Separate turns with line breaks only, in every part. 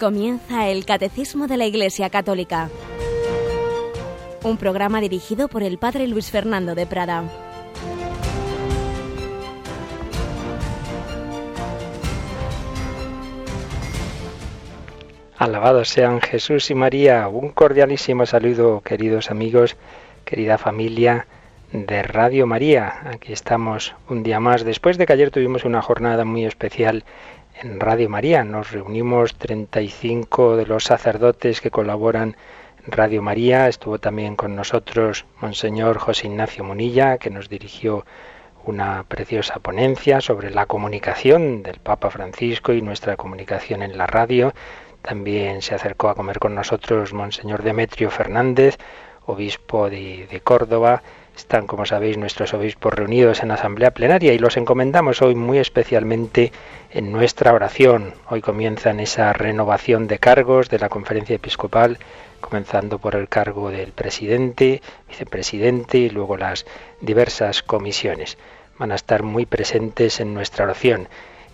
Comienza el Catecismo de la Iglesia Católica, un programa dirigido por el Padre Luis Fernando de Prada.
Alabados sean Jesús y María. Un cordialísimo saludo, queridos amigos, querida familia de Radio María. Aquí estamos un día más, después de que ayer tuvimos una jornada muy especial en Radio María. Nos reunimos 35 de los sacerdotes que colaboran en Radio María. Estuvo también con nosotros Monseñor José Ignacio Munilla, que nos dirigió una preciosa ponencia sobre la comunicación del Papa Francisco y nuestra comunicación en la radio. También se acercó a comer con nosotros Monseñor Demetrio Fernández, obispo de, de Córdoba, están, como sabéis, nuestros obispos reunidos en asamblea plenaria y los encomendamos hoy muy especialmente en nuestra oración. Hoy comienzan esa renovación de cargos de la conferencia episcopal, comenzando por el cargo del presidente, vicepresidente y luego las diversas comisiones. Van a estar muy presentes en nuestra oración.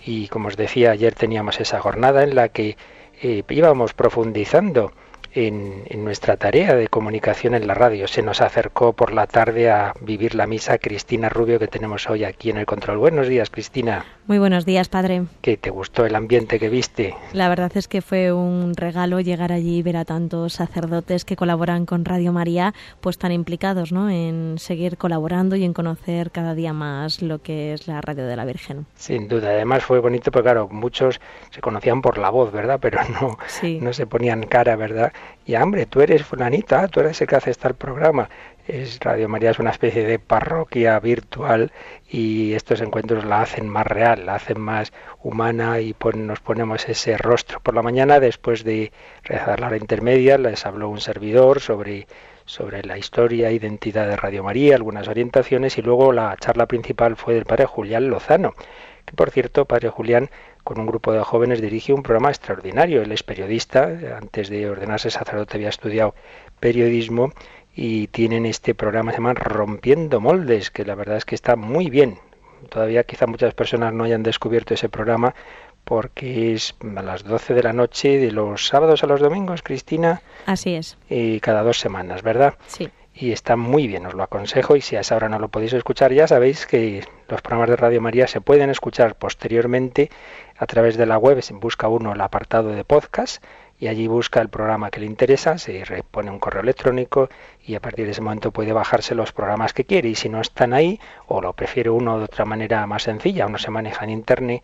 Y como os decía, ayer teníamos esa jornada en la que eh, íbamos profundizando en, nuestra tarea de comunicación en la radio. Se nos acercó por la tarde a vivir la misa Cristina Rubio que tenemos hoy aquí en el control. Buenos días, Cristina.
Muy buenos días, padre.
¿Qué te gustó el ambiente que viste?
La verdad es que fue un regalo llegar allí y ver a tantos sacerdotes que colaboran con Radio María, pues tan implicados, ¿no? En seguir colaborando y en conocer cada día más lo que es la radio de la Virgen.
Sin duda. Además fue bonito porque claro, muchos se conocían por la voz, ¿verdad? Pero no, no se ponían cara, ¿verdad? Y hambre, tú eres fulanita, tú eres el que hace este programa. Es Radio María es una especie de parroquia virtual y estos encuentros la hacen más real, la hacen más humana y nos ponemos ese rostro. Por la mañana, después de rezar la hora intermedia, les habló un servidor sobre sobre la historia e identidad de Radio María, algunas orientaciones y luego la charla principal fue del padre Julián Lozano, que por cierto, padre Julián con un grupo de jóvenes dirige un programa extraordinario. Él es periodista, antes de ordenarse sacerdote había estudiado periodismo y tienen este programa se llama Rompiendo Moldes, que la verdad es que está muy bien. Todavía quizá muchas personas no hayan descubierto ese programa porque es a las 12 de la noche de los sábados a los domingos, Cristina.
Así es.
Y cada dos semanas, ¿verdad?
Sí
y está muy bien, os lo aconsejo y si a esa hora no lo podéis escuchar ya sabéis que los programas de Radio María se pueden escuchar posteriormente a través de la web, se busca uno el apartado de podcast y allí busca el programa que le interesa, se repone un correo electrónico y a partir de ese momento puede bajarse los programas que quiere y si no están ahí o lo prefiere uno de otra manera más sencilla o no se maneja en internet,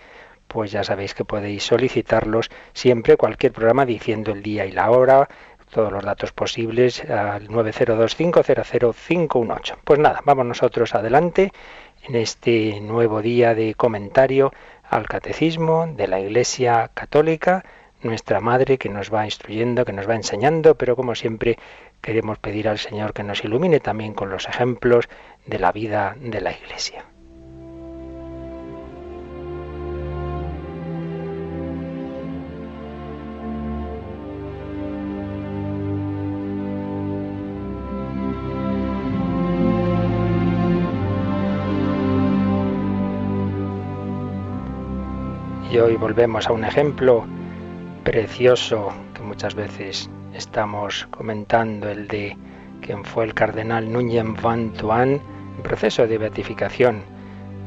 pues ya sabéis que podéis solicitarlos siempre cualquier programa diciendo el día y la hora, todos los datos posibles al 902500518. Pues nada, vamos nosotros adelante en este nuevo día de comentario al catecismo de la Iglesia Católica, nuestra Madre que nos va instruyendo, que nos va enseñando, pero como siempre queremos pedir al Señor que nos ilumine también con los ejemplos de la vida de la Iglesia. Y hoy volvemos a un ejemplo precioso que muchas veces estamos comentando, el de quien fue el cardenal Nguyen Van Tuan en proceso de beatificación,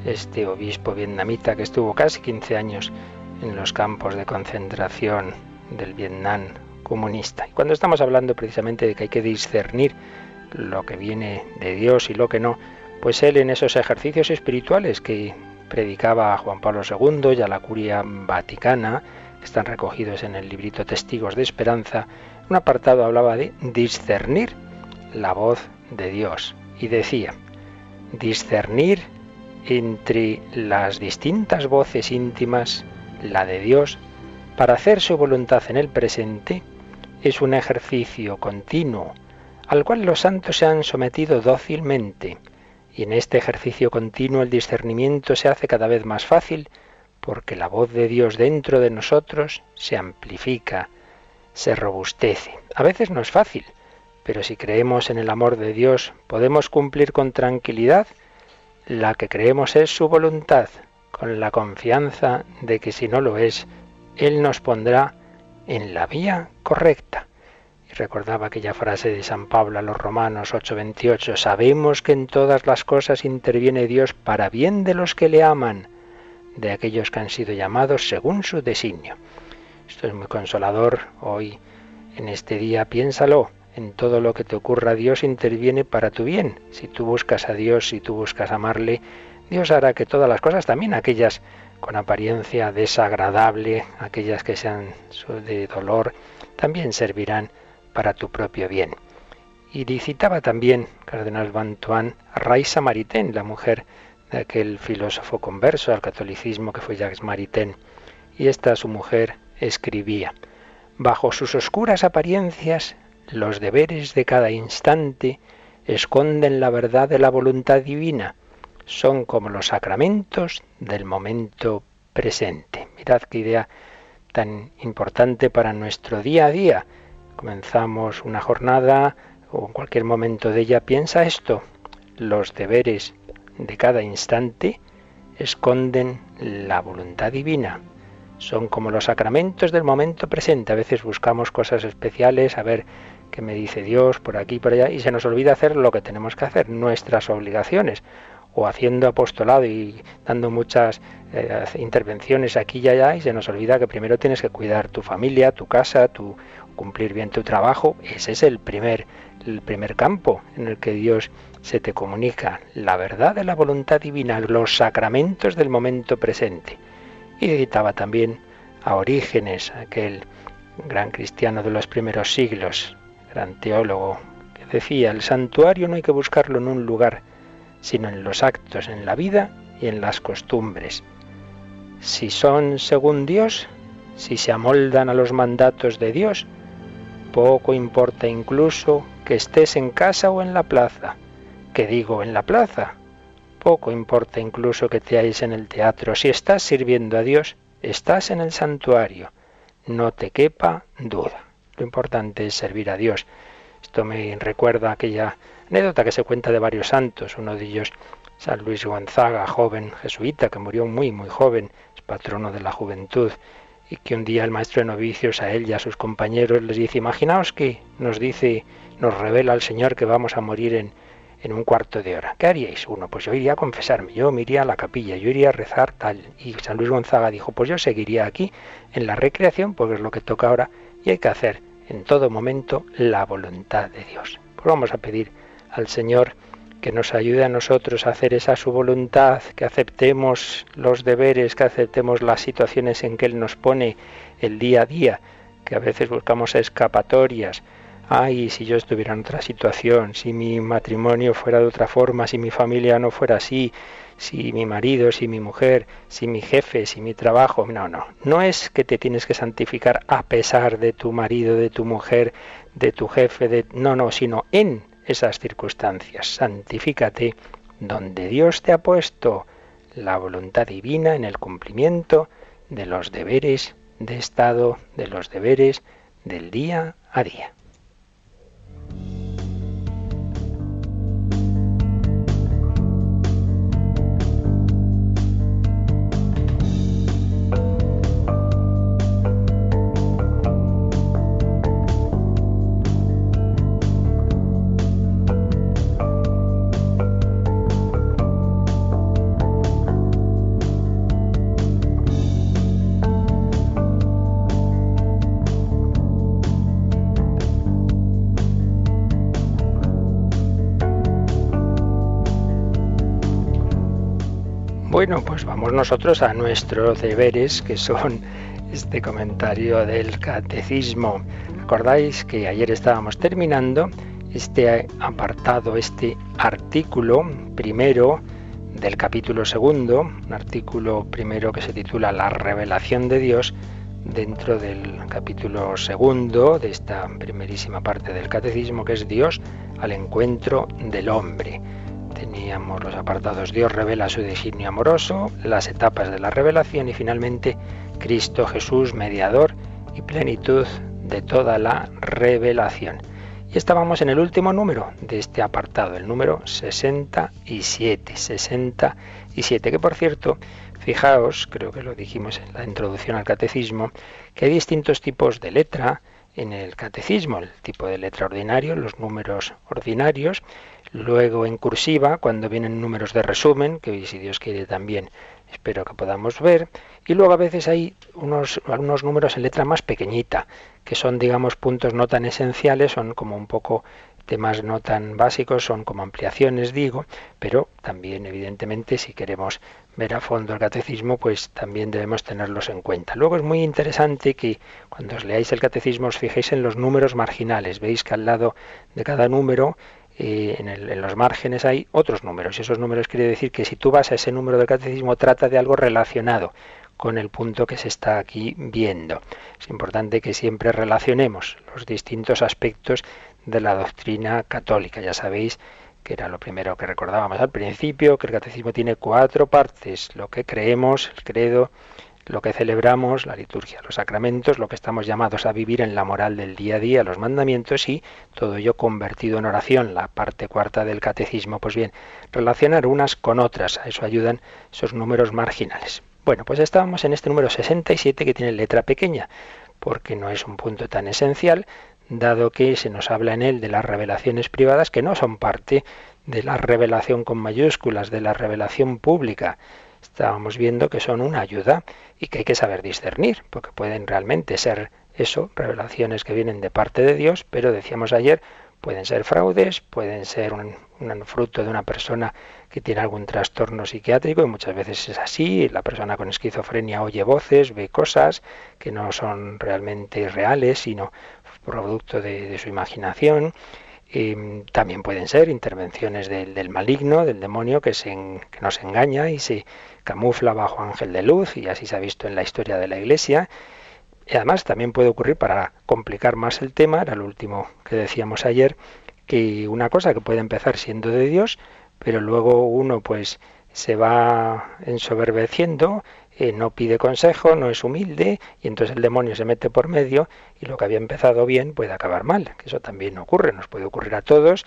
este obispo vietnamita que estuvo casi 15 años en los campos de concentración del Vietnam comunista. Y cuando estamos hablando precisamente de que hay que discernir lo que viene de Dios y lo que no, pues él en esos ejercicios espirituales que predicaba a Juan Pablo II y a la curia vaticana, que están recogidos en el librito Testigos de Esperanza, un apartado hablaba de discernir la voz de Dios y decía, discernir entre las distintas voces íntimas, la de Dios, para hacer su voluntad en el presente, es un ejercicio continuo al cual los santos se han sometido dócilmente, y en este ejercicio continuo el discernimiento se hace cada vez más fácil porque la voz de Dios dentro de nosotros se amplifica, se robustece. A veces no es fácil, pero si creemos en el amor de Dios podemos cumplir con tranquilidad la que creemos es su voluntad, con la confianza de que si no lo es, Él nos pondrá en la vía correcta. Recordaba aquella frase de San Pablo a los Romanos 8:28, sabemos que en todas las cosas interviene Dios para bien de los que le aman, de aquellos que han sido llamados según su designio. Esto es muy consolador hoy, en este día, piénsalo, en todo lo que te ocurra Dios interviene para tu bien. Si tú buscas a Dios, si tú buscas amarle, Dios hará que todas las cosas, también aquellas con apariencia desagradable, aquellas que sean de dolor, también servirán para tu propio bien. Y citaba también Cardenal Bantuan a Raisa Maritain, la mujer de aquel filósofo converso al catolicismo que fue Jacques Maritain. Y esta su mujer escribía, bajo sus oscuras apariencias, los deberes de cada instante esconden la verdad de la voluntad divina, son como los sacramentos del momento presente. Mirad qué idea tan importante para nuestro día a día. Comenzamos una jornada o en cualquier momento de ella, piensa esto, los deberes de cada instante esconden la voluntad divina. Son como los sacramentos del momento presente. A veces buscamos cosas especiales, a ver qué me dice Dios por aquí, por allá, y se nos olvida hacer lo que tenemos que hacer, nuestras obligaciones, o haciendo apostolado y dando muchas eh, intervenciones aquí y allá, y se nos olvida que primero tienes que cuidar tu familia, tu casa, tu cumplir bien tu trabajo. Ese es el primer, el primer campo en el que Dios se te comunica la verdad de la voluntad divina, los sacramentos del momento presente. Y citaba también a Orígenes, aquel gran cristiano de los primeros siglos, gran teólogo, que decía, el santuario no hay que buscarlo en un lugar, sino en los actos, en la vida y en las costumbres. Si son según Dios, si se amoldan a los mandatos de Dios, poco importa incluso que estés en casa o en la plaza, ¿Qué digo en la plaza? Poco importa incluso que te halles en el teatro. Si estás sirviendo a Dios, estás en el santuario. No te quepa duda. Lo importante es servir a Dios. Esto me recuerda aquella anécdota que se cuenta de varios santos. Uno de ellos, San Luis Gonzaga, joven jesuita, que murió muy, muy joven, es patrono de la juventud y que un día el maestro de novicios a él y a sus compañeros les dice, imaginaos que nos dice, nos revela el Señor que vamos a morir en, en un cuarto de hora. ¿Qué haríais? Uno, pues yo iría a confesarme, yo me iría a la capilla, yo iría a rezar tal. Y San Luis Gonzaga dijo, pues yo seguiría aquí en la recreación porque es lo que toca ahora y hay que hacer en todo momento la voluntad de Dios. Pues vamos a pedir al Señor que nos ayude a nosotros a hacer esa su voluntad, que aceptemos los deberes, que aceptemos las situaciones en que Él nos pone el día a día, que a veces buscamos escapatorias, ay, si yo estuviera en otra situación, si mi matrimonio fuera de otra forma, si mi familia no fuera así, si mi marido, si mi mujer, si mi jefe, si mi trabajo. No, no, no es que te tienes que santificar a pesar de tu marido, de tu mujer, de tu jefe, de... no, no, sino en esas circunstancias. Santifícate donde Dios te ha puesto la voluntad divina en el cumplimiento de los deberes de Estado, de los deberes del día a día. Bueno, pues vamos nosotros a nuestros deberes, que son este comentario del catecismo. ¿Recordáis que ayer estábamos terminando este apartado, este artículo primero del capítulo segundo, un artículo primero que se titula La revelación de Dios, dentro del capítulo segundo de esta primerísima parte del catecismo, que es Dios al encuentro del hombre. Teníamos los apartados Dios revela su designio amoroso, las etapas de la revelación y finalmente Cristo Jesús, mediador y plenitud de toda la revelación. Y estábamos en el último número de este apartado, el número 67. 67, que por cierto, Fijaos, creo que lo dijimos en la introducción al catecismo, que hay distintos tipos de letra en el catecismo, el tipo de letra ordinario, los números ordinarios, luego en cursiva, cuando vienen números de resumen, que si Dios quiere también espero que podamos ver, y luego a veces hay unos, algunos números en letra más pequeñita, que son, digamos, puntos no tan esenciales, son como un poco temas no tan básicos, son como ampliaciones, digo, pero también, evidentemente, si queremos ver a fondo el catecismo, pues también debemos tenerlos en cuenta. Luego es muy interesante que cuando os leáis el catecismo os fijéis en los números marginales. Veis que al lado de cada número en, en, los márgenes hay otros números. Esos números quiere decir que si tú vas a ese número del catecismo, trata de algo relacionado con el punto que se está aquí viendo. Es importante que siempre relacionemos los distintos aspectos de la doctrina católica. Ya sabéis que era lo primero que recordábamos al principio, que el catecismo tiene cuatro partes, lo que creemos, el credo, lo que celebramos, la liturgia, los sacramentos, lo que estamos llamados a vivir en la moral del día a día, los mandamientos y todo ello convertido en oración, la parte cuarta del catecismo. Pues bien, relacionar unas con otras, a eso ayudan esos números marginales. Bueno, pues estábamos en este número 67 que tiene letra pequeña, porque no es un punto tan esencial, dado que se nos habla en él de las revelaciones privadas que no son parte de la revelación con mayúsculas, de la revelación pública. Estábamos viendo que son una ayuda y que hay que saber discernir, porque pueden realmente ser eso, revelaciones que vienen de parte de Dios, pero decíamos ayer, pueden ser fraudes, pueden ser un, un fruto de una persona que tiene algún trastorno psiquiátrico y muchas veces es así, la persona con esquizofrenia oye voces, ve cosas que no son realmente reales, sino producto de, su imaginación. Y también pueden ser intervenciones del, maligno, del demonio, que, se, que nos engaña y se camufla bajo ángel de luz, y así se ha visto en la historia de la Iglesia. Y además también puede ocurrir, para complicar más el tema, era lo último que decíamos ayer, que una cosa que puede empezar siendo de Dios, pero luego uno pues se va ensoberbeciendo, eh, no pide consejo, no es humilde, y entonces el demonio se mete por medio y lo que había empezado bien puede acabar mal, que eso también ocurre, nos puede ocurrir a todos.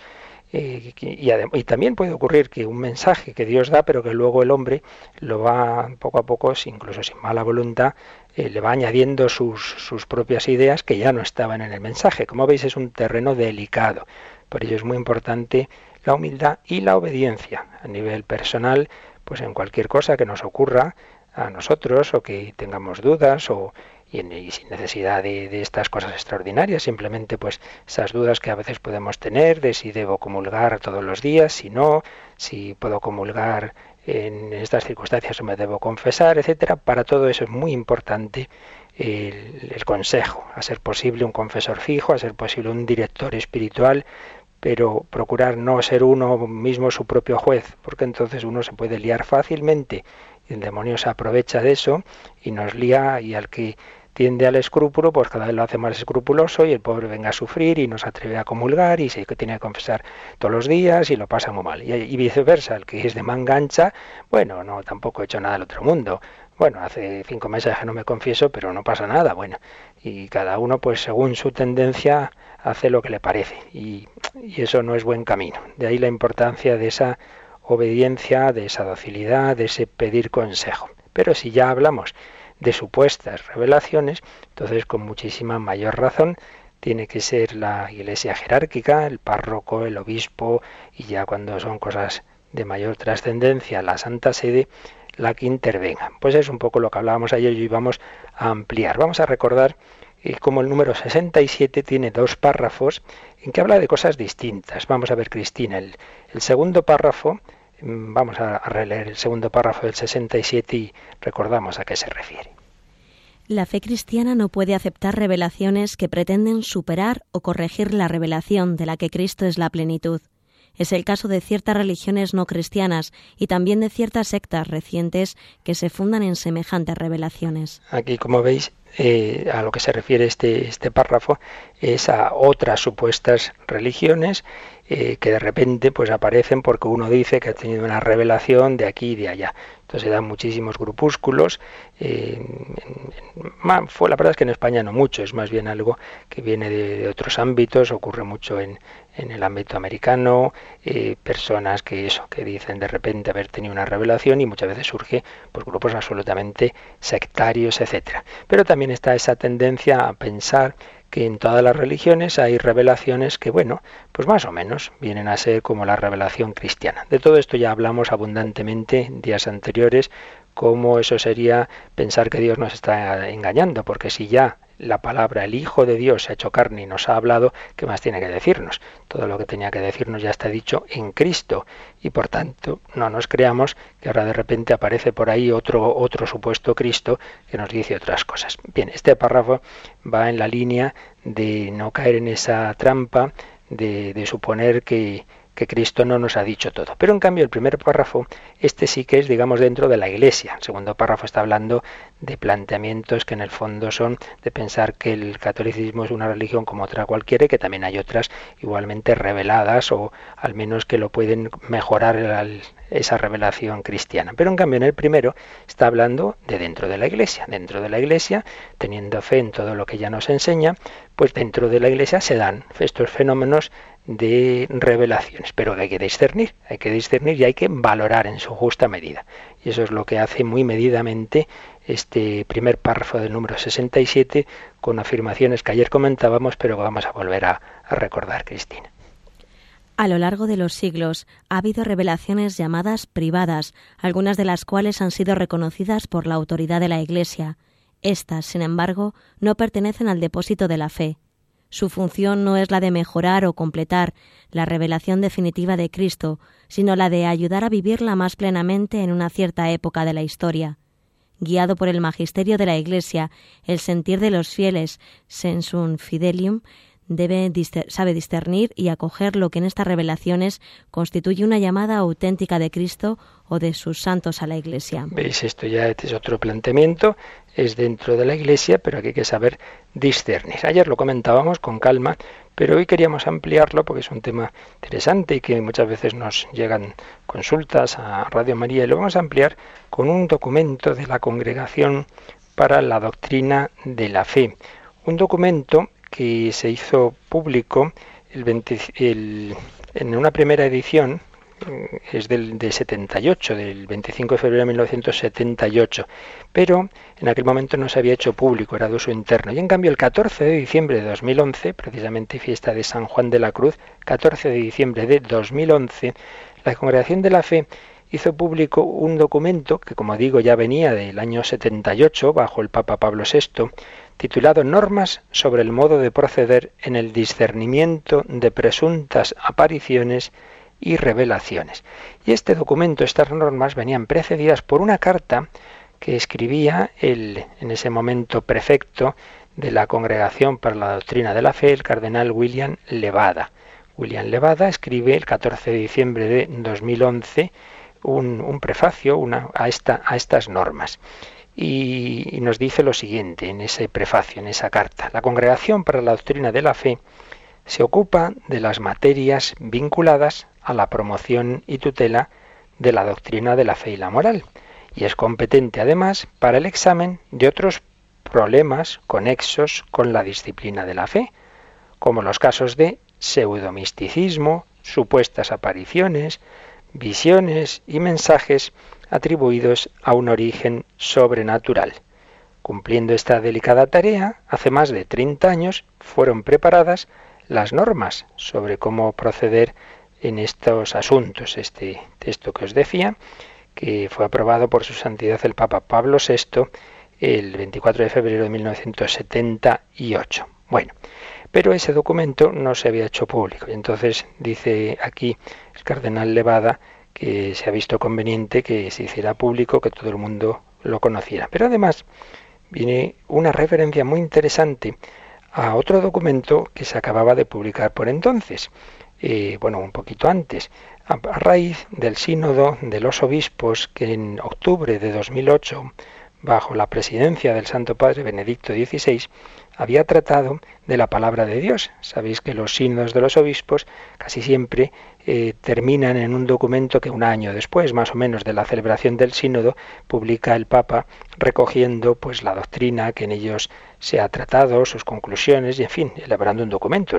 Eh, y, y, también puede ocurrir que un mensaje que Dios da, pero que luego el hombre lo va poco a poco, incluso sin mala voluntad, eh, le va añadiendo sus, sus propias ideas que ya no estaban en el mensaje. Como veis, es un terreno delicado. Por ello es muy importante la humildad y la obediencia a nivel personal, pues en cualquier cosa que nos ocurra a nosotros o que tengamos dudas o y, sin necesidad de, de, estas cosas extraordinarias, simplemente pues esas dudas que a veces podemos tener de si debo comulgar todos los días, si no, si puedo comulgar en estas circunstancias o me debo confesar, etcétera. Para todo eso es muy importante el, el consejo, a ser posible un confesor fijo, a ser posible un director espiritual pero procurar no ser uno mismo su propio juez, porque entonces uno se puede liar fácilmente y el demonio se aprovecha de eso y nos lía y al que tiende al escrúpulo, pues cada vez lo hace más escrupuloso y el pobre venga a sufrir y no se atreve a comulgar y se tiene que confesar todos los días y lo pasa muy mal. Y, viceversa, el que es de mangancha, bueno, no, tampoco he hecho nada del otro mundo. Bueno, hace cinco meses que no me confieso, pero no pasa nada, bueno. Y cada uno, pues según su tendencia, hace lo que le parece y, eso no es buen camino. De ahí la importancia de esa obediencia, de esa docilidad, de ese pedir consejo. Pero si ya hablamos de supuestas revelaciones, entonces con muchísima mayor razón tiene que ser la iglesia jerárquica, el párroco, el obispo, y ya cuando son cosas de mayor trascendencia, la Santa Sede, la que intervenga. Pues es un poco lo que hablábamos ayer y vamos a ampliar. Vamos a recordar y como el número 67 tiene dos párrafos en que habla de cosas distintas. Vamos a ver, Cristina, el, segundo párrafo, vamos a, a releer el segundo párrafo del 67 y recordamos a qué se refiere.
La fe cristiana no puede aceptar revelaciones que pretenden superar o corregir la revelación de la que Cristo es la plenitud. Es el caso de ciertas religiones no cristianas y también de ciertas sectas recientes que se fundan en semejantes revelaciones.
Aquí, como veis, eh, a lo que se refiere este, este párrafo es a otras supuestas religiones eh, que de repente pues aparecen porque uno dice que ha tenido una revelación de aquí y de allá. Entonces se dan muchísimos grupúsculos. Eh, fue, la verdad es que en España no mucho, es más bien algo que viene de, otros ámbitos, ocurre mucho en, en el ámbito americano, personas que eso, que dicen de repente haber tenido una revelación y muchas veces surge por grupos absolutamente sectarios, etcétera. Pero está esa tendencia a pensar que en todas las religiones hay revelaciones que, bueno, pues más o menos vienen a ser como la revelación cristiana. De todo esto ya hablamos abundantemente en días anteriores, cómo eso sería pensar que Dios nos está engañando, porque si ya la palabra, el Hijo de Dios se ha hecho carne y nos ha hablado, ¿qué más tiene que decirnos? Todo lo que tenía que decirnos ya está dicho en Cristo y por tanto no nos creamos que ahora de repente aparece por ahí otro, otro supuesto Cristo que nos dice otras cosas. Bien, este párrafo va en la línea de no caer en esa trampa de, de suponer que, que Cristo no nos ha dicho todo. Pero en cambio el primer párrafo, este sí que es, digamos, dentro de la Iglesia. El segundo párrafo está hablando de planteamientos que en el fondo son de pensar que el catolicismo es una religión como otra cualquiera y que también hay otras igualmente reveladas o al menos que lo pueden mejorar esa revelación cristiana. Pero en cambio en el primero está hablando de dentro de la Iglesia. Dentro de la Iglesia, teniendo fe en todo lo que ella nos enseña, pues dentro de la Iglesia se dan estos fenómenos de revelaciones, pero que hay que discernir, hay que discernir y hay que valorar en su justa medida. Y eso es lo que hace muy medidamente este primer párrafo del número 67 con afirmaciones que ayer comentábamos, pero que vamos a volver a, a recordar, Cristina.
A lo largo de los siglos ha habido revelaciones llamadas privadas, algunas de las cuales han sido reconocidas por la autoridad de la Iglesia. Estas, sin embargo, no pertenecen al depósito de la fe. Su función no es la de mejorar o completar la revelación definitiva de Cristo, sino la de ayudar a vivirla más plenamente en una cierta época de la historia. Guiado por el magisterio de la Iglesia, el sentir de los fieles, sensum fidelium, debe sabe discernir y acoger lo que en estas revelaciones constituye una llamada auténtica de Cristo o de sus santos a la Iglesia.
Veis, esto ya es otro planteamiento, es dentro de la Iglesia, pero aquí hay que saber discernir. Ayer lo comentábamos con calma, pero hoy queríamos ampliarlo porque es un tema interesante y que muchas veces nos llegan consultas a Radio María y lo vamos a ampliar con un documento de la Congregación para la Doctrina de la Fe. Un documento que se hizo público el en una primera edición, es del de 78, del 25 de febrero de 1978, pero en aquel momento no se había hecho público, era de uso interno. Y en cambio el 14 de diciembre de 2011, precisamente fiesta de San Juan de la Cruz, 14 de diciembre de 2011, la Congregación de la Fe hizo público un documento que, como digo, ya venía del año 78 bajo el Papa Pablo VI, titulado Normas sobre el modo de proceder en el discernimiento de presuntas apariciones y revelaciones. Y este documento, estas normas, venían precedidas por una carta que escribía el, en ese momento prefecto de la Congregación para la Doctrina de la Fe, el cardenal William Levada. William Levada escribe el 14 de diciembre de 2011 un, un prefacio a estas normas y, nos dice lo siguiente en ese prefacio, en esa carta. La Congregación para la Doctrina de la Fe se ocupa de las materias vinculadas a la promoción y tutela de la doctrina de la fe y la moral, y es competente además para el examen de otros problemas conexos con la disciplina de la fe, como los casos de pseudomisticismo, supuestas apariciones, visiones y mensajes atribuidos a un origen sobrenatural. Cumpliendo esta delicada tarea, hace más de 30 años fueron preparadas las normas sobre cómo proceder en estos asuntos. Este texto que os decía, que fue aprobado por su santidad el Papa Pablo VI el 24 de febrero de 1978. Bueno, pero ese documento no se había hecho público. Y entonces dice aquí el cardenal Levada que se ha visto conveniente que se hiciera público, que todo el mundo lo conociera. Pero además viene una referencia muy interesante a otro documento que se acababa de publicar por entonces, eh, bueno, un poquito antes, a, raíz del sínodo de los obispos que en octubre de 2008 bajo la presidencia del Santo Padre Benedicto XVI, había tratado de la palabra de Dios. Sabéis que los sínodos de los obispos casi siempre eh, terminan en un documento que un año después, más o menos, de la celebración del sínodo, publica el Papa recogiendo pues la doctrina que en ellos se ha tratado, sus conclusiones y, en fin, elaborando un documento.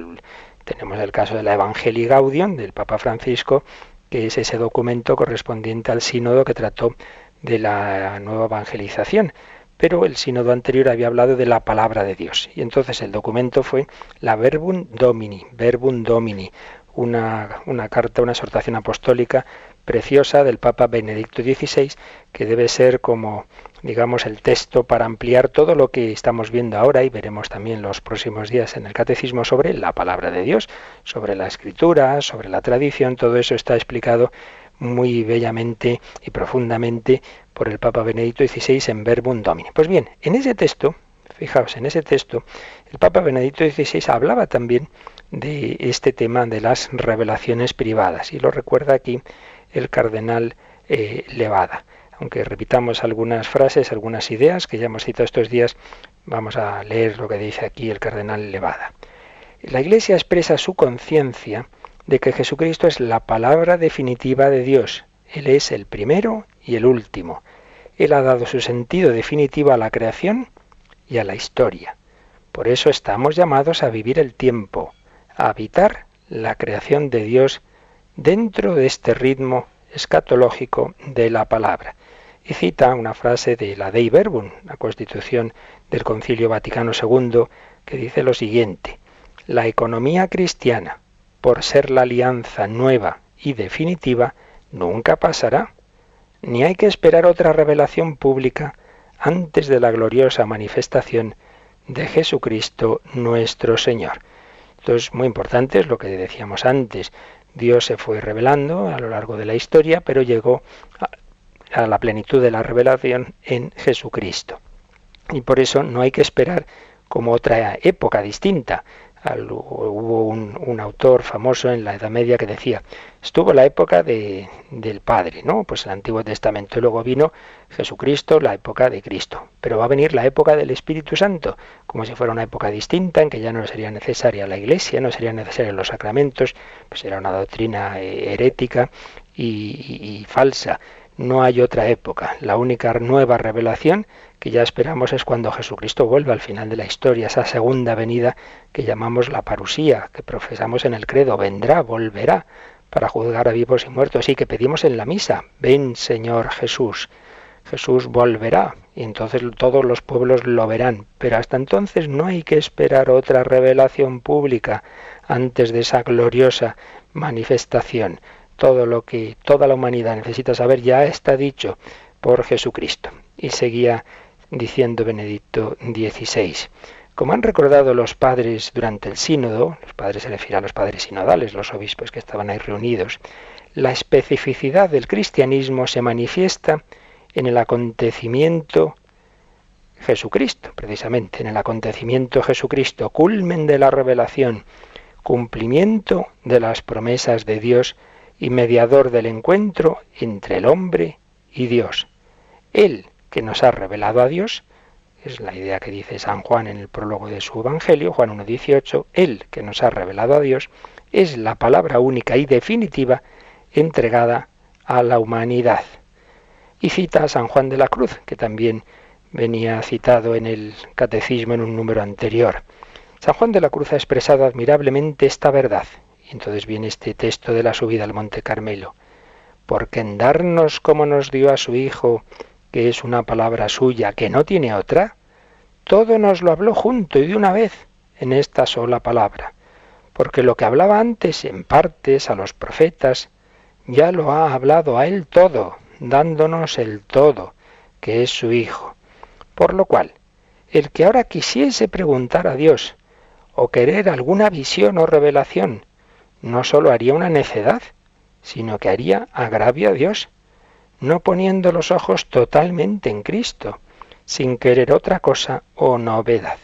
Tenemos el caso de la Evangelii Gaudium del Papa Francisco, que es ese documento correspondiente al sínodo que trató de la nueva evangelización pero el sínodo anterior había hablado de la palabra de Dios. Y entonces el documento fue la Verbum Domini, Verbum Domini, una, carta, una exhortación apostólica preciosa del Papa Benedicto XVI, que debe ser como, digamos, el texto para ampliar todo lo que estamos viendo ahora y veremos también los próximos días en el Catecismo sobre la palabra de Dios, sobre la escritura, sobre la tradición, todo eso está explicado muy bellamente y profundamente por el Papa Benedicto XVI en Verbum Domini. Pues bien, en ese texto, fijaos, en ese texto, el Papa Benedicto XVI hablaba también de este tema de las revelaciones privadas y lo recuerda aquí el cardenal eh, Levada. Aunque repitamos algunas frases, algunas ideas que ya hemos citado estos días, vamos a leer lo que dice aquí el cardenal Levada. La Iglesia expresa su conciencia de que Jesucristo es la palabra definitiva de Dios. Él es el primero y el último, él ha dado su sentido definitivo a la creación y a la historia. Por eso estamos llamados a vivir el tiempo, habitar la creación de Dios dentro de este ritmo escatológico de la palabra. Y cita una frase de la Dei Verbum, la constitución del Concilio Vaticano II, que dice lo siguiente: La economía cristiana, por ser la alianza nueva y definitiva, nunca pasará ni hay que esperar otra revelación pública antes de la gloriosa manifestación de Jesucristo nuestro Señor. Esto es muy importante, es lo que decíamos antes. Dios se fue revelando a lo largo de la historia, pero llegó a, la plenitud de la revelación en Jesucristo. Y por eso no hay que esperar como otra época distinta hubo un, autor famoso en la Edad Media que decía, estuvo la época de, del Padre, ¿no? Pues el Antiguo Testamento, y luego vino Jesucristo, la época de Cristo, pero va a venir la época del Espíritu Santo, como si fuera una época distinta en que ya no sería necesaria la Iglesia, no serían necesarios los sacramentos, pues era una doctrina eh, herética y falsa. No hay otra época. La única nueva revelación que ya esperamos es cuando Jesucristo vuelva al final de la historia, esa segunda venida que llamamos la parusía, que profesamos en el credo, vendrá, volverá para juzgar a vivos y muertos y que pedimos en la misa, ven Señor Jesús. Jesús volverá y entonces todos los pueblos lo verán, pero hasta entonces no hay que esperar otra revelación pública antes de esa gloriosa manifestación. Todo lo que toda la humanidad necesita saber ya está dicho por Jesucristo. Y seguía diciendo Benedicto XVI. Como han recordado los padres durante el sínodo, los padres se refieren a los padres sinodales, los obispos que estaban ahí reunidos, la especificidad del cristianismo se manifiesta en el acontecimiento Jesucristo, precisamente, en el acontecimiento Jesucristo, culmen de la revelación, cumplimiento de las promesas de Dios y mediador del encuentro entre el hombre y Dios. Él que nos ha revelado a Dios, es la idea que dice San Juan en el prólogo de su Evangelio, Juan 1.18, Él que nos ha revelado a Dios, es la palabra única y definitiva entregada a la humanidad. Y cita a San Juan de la Cruz, que también venía citado en el catecismo en un número anterior. San Juan de la Cruz ha expresado admirablemente esta verdad. Y entonces viene este texto de la subida al Monte Carmelo. Porque en darnos como nos dio a su Hijo que es una palabra suya, que no tiene otra, todo nos lo habló junto y de una vez en esta sola palabra. Porque lo que hablaba antes en partes a los profetas, ya lo ha hablado a él todo, dándonos el todo, que es su Hijo. Por lo cual, el que ahora quisiese preguntar a Dios, o querer alguna visión o revelación, no sólo haría una necedad, sino que haría agravio a Dios, no poniendo los ojos totalmente en Cristo, sin querer otra cosa o novedad.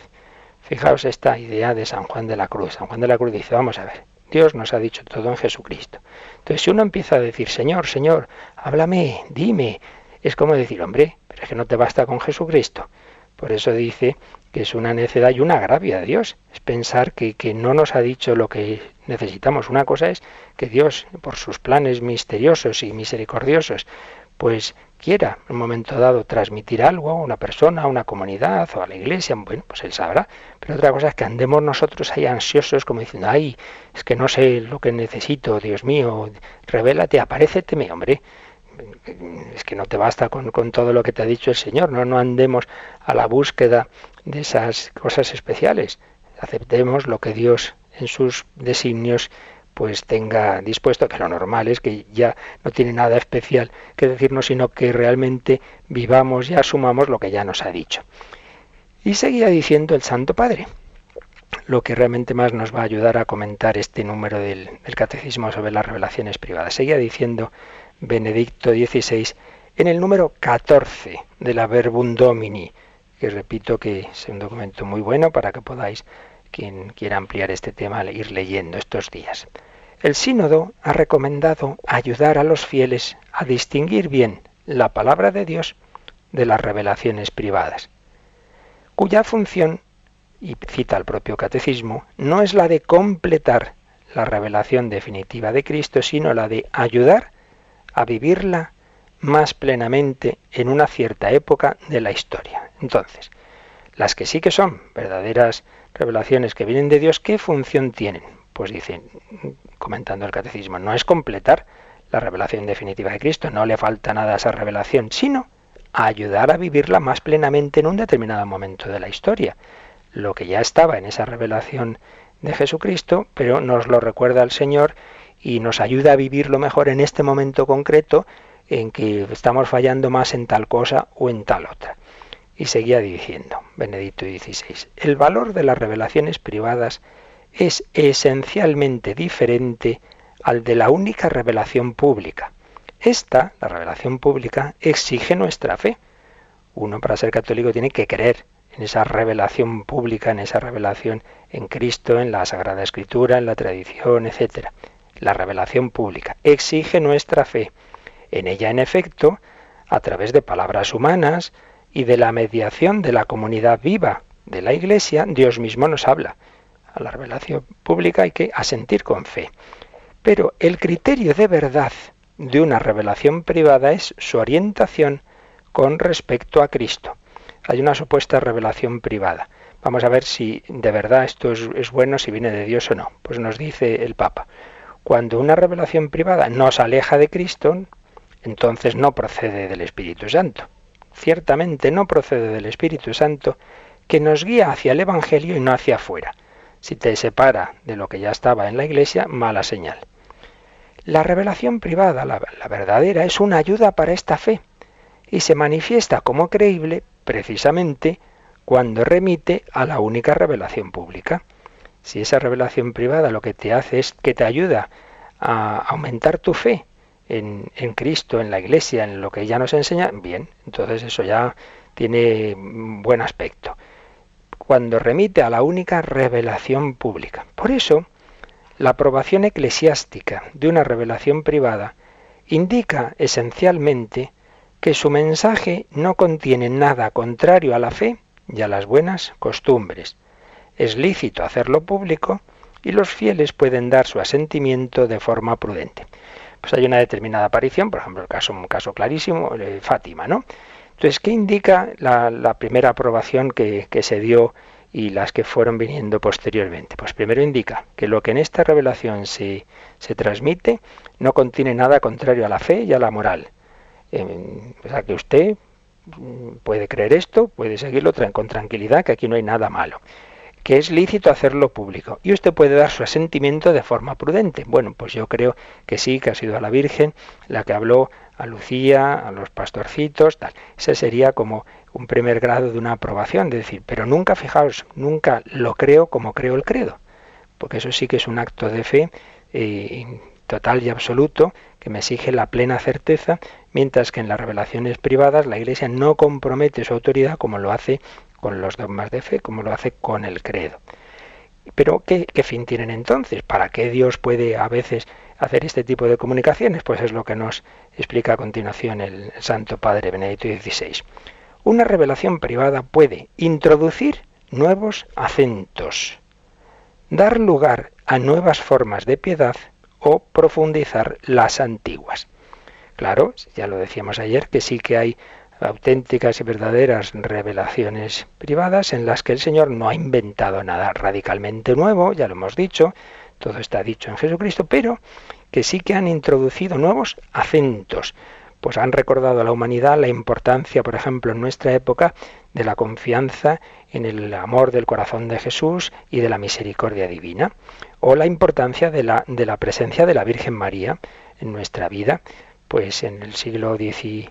Fijaos esta idea de San Juan de la Cruz. San Juan de la Cruz dice, vamos a ver, Dios nos ha dicho todo en Jesucristo. Entonces, si uno empieza a decir, Señor, Señor, háblame, dime, es como decir, hombre, pero es que no te basta con Jesucristo. Por eso dice que es una necedad y una agravia de Dios. Es pensar que, que no nos ha dicho lo que necesitamos. Una cosa es que Dios, por sus planes misteriosos y misericordiosos, pues quiera en un momento dado transmitir algo a una persona, a una comunidad o a la iglesia, bueno, pues él sabrá. Pero otra cosa es que andemos nosotros ahí ansiosos como diciendo, ay, es que no sé lo que necesito, Dios mío, revélate, mi hombre. Es que no te basta con, con todo lo que te ha dicho el Señor, no, no andemos a la búsqueda de esas cosas especiales. Aceptemos lo que Dios en sus designios pues tenga dispuesto, que lo normal es que ya no tiene nada especial que decirnos, sino que realmente vivamos y asumamos lo que ya nos ha dicho. Y seguía diciendo el Santo Padre, lo que realmente más nos va a ayudar a comentar este número del, Catecismo sobre las revelaciones privadas. Seguía diciendo Benedicto XVI en el número 14 de la Verbum Domini, que repito que es un documento muy bueno para que podáis quien quiera ampliar este tema, ir leyendo estos días. El sínodo ha recomendado ayudar a los fieles a distinguir bien la palabra de Dios de las revelaciones privadas, cuya función, y cita el propio catecismo, no es la de completar la revelación definitiva de Cristo, sino la de ayudar a vivirla más plenamente en una cierta época de la historia. Entonces, las que sí que son verdaderas revelaciones que vienen de Dios, ¿qué función tienen? Pues dicen, comentando el catecismo, no es completar la revelación definitiva de Cristo, no le falta nada a esa revelación, sino ayudar a vivirla más plenamente en un determinado momento de la historia. Lo que ya estaba en esa revelación de Jesucristo, pero nos lo recuerda el Señor y nos ayuda a vivirlo mejor en este momento concreto en que estamos fallando más en tal cosa o en tal otra. Y seguía diciendo, Benedicto XVI, el valor de las revelaciones privadas es esencialmente diferente al de la única revelación pública. Esta, la revelación pública, exige nuestra fe. Uno para ser católico tiene que creer en esa revelación pública, en esa revelación en Cristo, en la Sagrada Escritura, en la tradición, etc. La revelación pública exige nuestra fe. En ella, en efecto, a través de palabras humanas, y de la mediación de la comunidad viva de la Iglesia, Dios mismo nos habla. A la revelación pública hay que asentir con fe. Pero el criterio de verdad de una revelación privada es su orientación con respecto a Cristo. Hay una supuesta revelación privada. Vamos a ver si de verdad esto es, bueno, si viene de Dios o no. Pues nos dice el Papa, cuando una revelación privada nos aleja de Cristo, entonces no procede del Espíritu Santo ciertamente no procede del Espíritu Santo, que nos guía hacia el Evangelio y no hacia afuera. Si te separa de lo que ya estaba en la Iglesia, mala señal. La revelación privada, la, verdadera, es una ayuda para esta fe y se manifiesta como creíble precisamente cuando remite a la única revelación pública. Si esa revelación privada lo que te hace es que te ayuda a aumentar tu fe en, Cristo, en la Iglesia, en lo que ella nos enseña, bien, entonces eso ya tiene buen aspecto. Cuando remite a la única revelación pública. Por eso, la aprobación eclesiástica de una revelación privada indica esencialmente que su mensaje no contiene nada contrario a la fe y a las buenas costumbres. Es lícito hacerlo público y los fieles pueden dar su asentimiento de forma prudente pues hay una determinada aparición, por ejemplo, el caso, un caso clarísimo, de Fátima, ¿no? Entonces, ¿qué indica la, primera aprobación que, se dio y las que fueron viniendo posteriormente? Pues primero indica que lo que en esta revelación se, se transmite no contiene nada contrario a la fe y a la moral. o sea, que usted puede creer esto, puede seguirlo con tranquilidad, que aquí no hay nada malo que es lícito hacerlo público. Y usted puede dar su asentimiento de forma prudente. Bueno, pues yo creo que sí, que ha sido a la Virgen la que habló a Lucía, a los pastorcitos, tal. Ese sería como un primer grado de una aprobación, de decir, pero nunca, fijaos, nunca lo creo como creo el credo, porque eso sí que es un acto de fe eh, total y absoluto que me exige la plena certeza, mientras que en las revelaciones privadas la Iglesia no compromete su autoridad como lo hace con los dogmas de fe, como lo hace con el credo. Pero ¿qué, fin tienen entonces? ¿Para qué Dios puede a veces hacer este tipo de comunicaciones? Pues es lo que nos explica a continuación el Santo Padre Benedicto XVI. Una revelación privada puede introducir nuevos acentos, dar lugar a nuevas formas de piedad o profundizar las antiguas. Claro, ya lo decíamos ayer, que sí que hay auténticas y verdaderas revelaciones privadas en las que el Señor no ha inventado nada radicalmente nuevo, ya lo hemos dicho, todo está dicho en Jesucristo, pero que sí que han introducido nuevos acentos, pues han recordado a la humanidad la importancia, por ejemplo, en nuestra época, de la confianza en el amor del corazón de Jesús y de la misericordia divina, o la importancia de la, de la presencia de la Virgen María en nuestra vida, pues en el siglo XVII,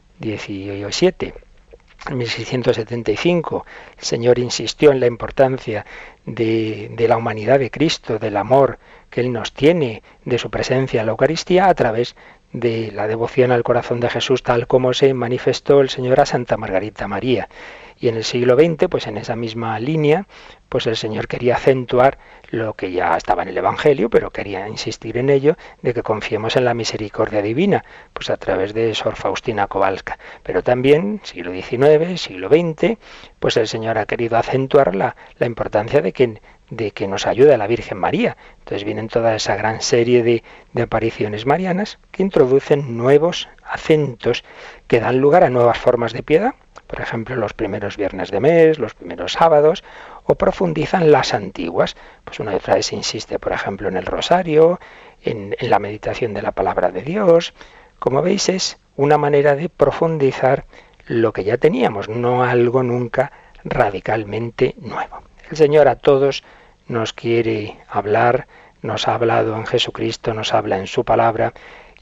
en 1675, el Señor insistió en la importancia de, de, la humanidad de Cristo, del amor Él nos tiene, de su presencia en la Eucaristía, a través de la devoción al corazón de Jesús, tal como se manifestó el Señor a Santa Margarita María. Y en el siglo XX, pues en esa misma línea, pues el Señor quería acentuar lo que ya estaba en el Evangelio, pero quería insistir en ello, de que confiemos en la misericordia divina, pues a través de Sor Faustina Kowalska. Pero también, siglo XIX, siglo XX, pues el Señor ha querido acentuar la, la importancia de que de que nos ayude la Virgen María. Entonces vienen toda esa gran serie de, de, apariciones marianas que introducen nuevos acentos que dan lugar a nuevas formas de piedad por ejemplo, los primeros viernes de mes, los primeros sábados, o profundizan las antiguas. Pues una y otra insiste, por ejemplo, en el rosario, en, en la meditación de la palabra de Dios. Como veis, es una manera de profundizar lo que ya teníamos, no algo nunca radicalmente nuevo. El Señor a todos nos quiere hablar, nos ha hablado en Jesucristo, nos habla en su palabra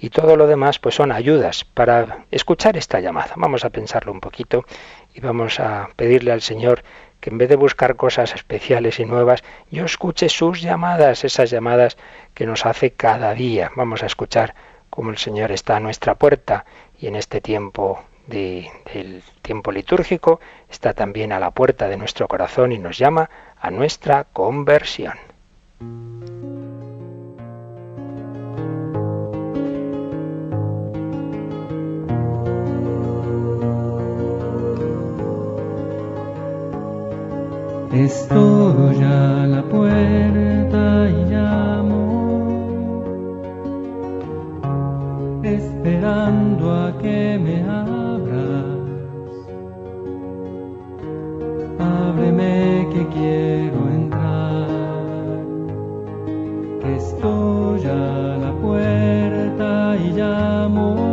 y todo lo demás pues son ayudas para escuchar esta llamada. Vamos a pensarlo un poquito y vamos a pedirle al Señor que en vez de buscar cosas especiales y nuevas, yo escuche sus llamadas, esas llamadas que nos hace cada día. Vamos a escuchar cómo el Señor está a nuestra puerta y en este tiempo de, del tiempo litúrgico está también a la puerta de nuestro corazón y nos llama a nuestra conversión.
Estoy a la puerta y llamo, esperando a que me abras. Ábreme que quiero entrar, estoy a la puerta y llamo.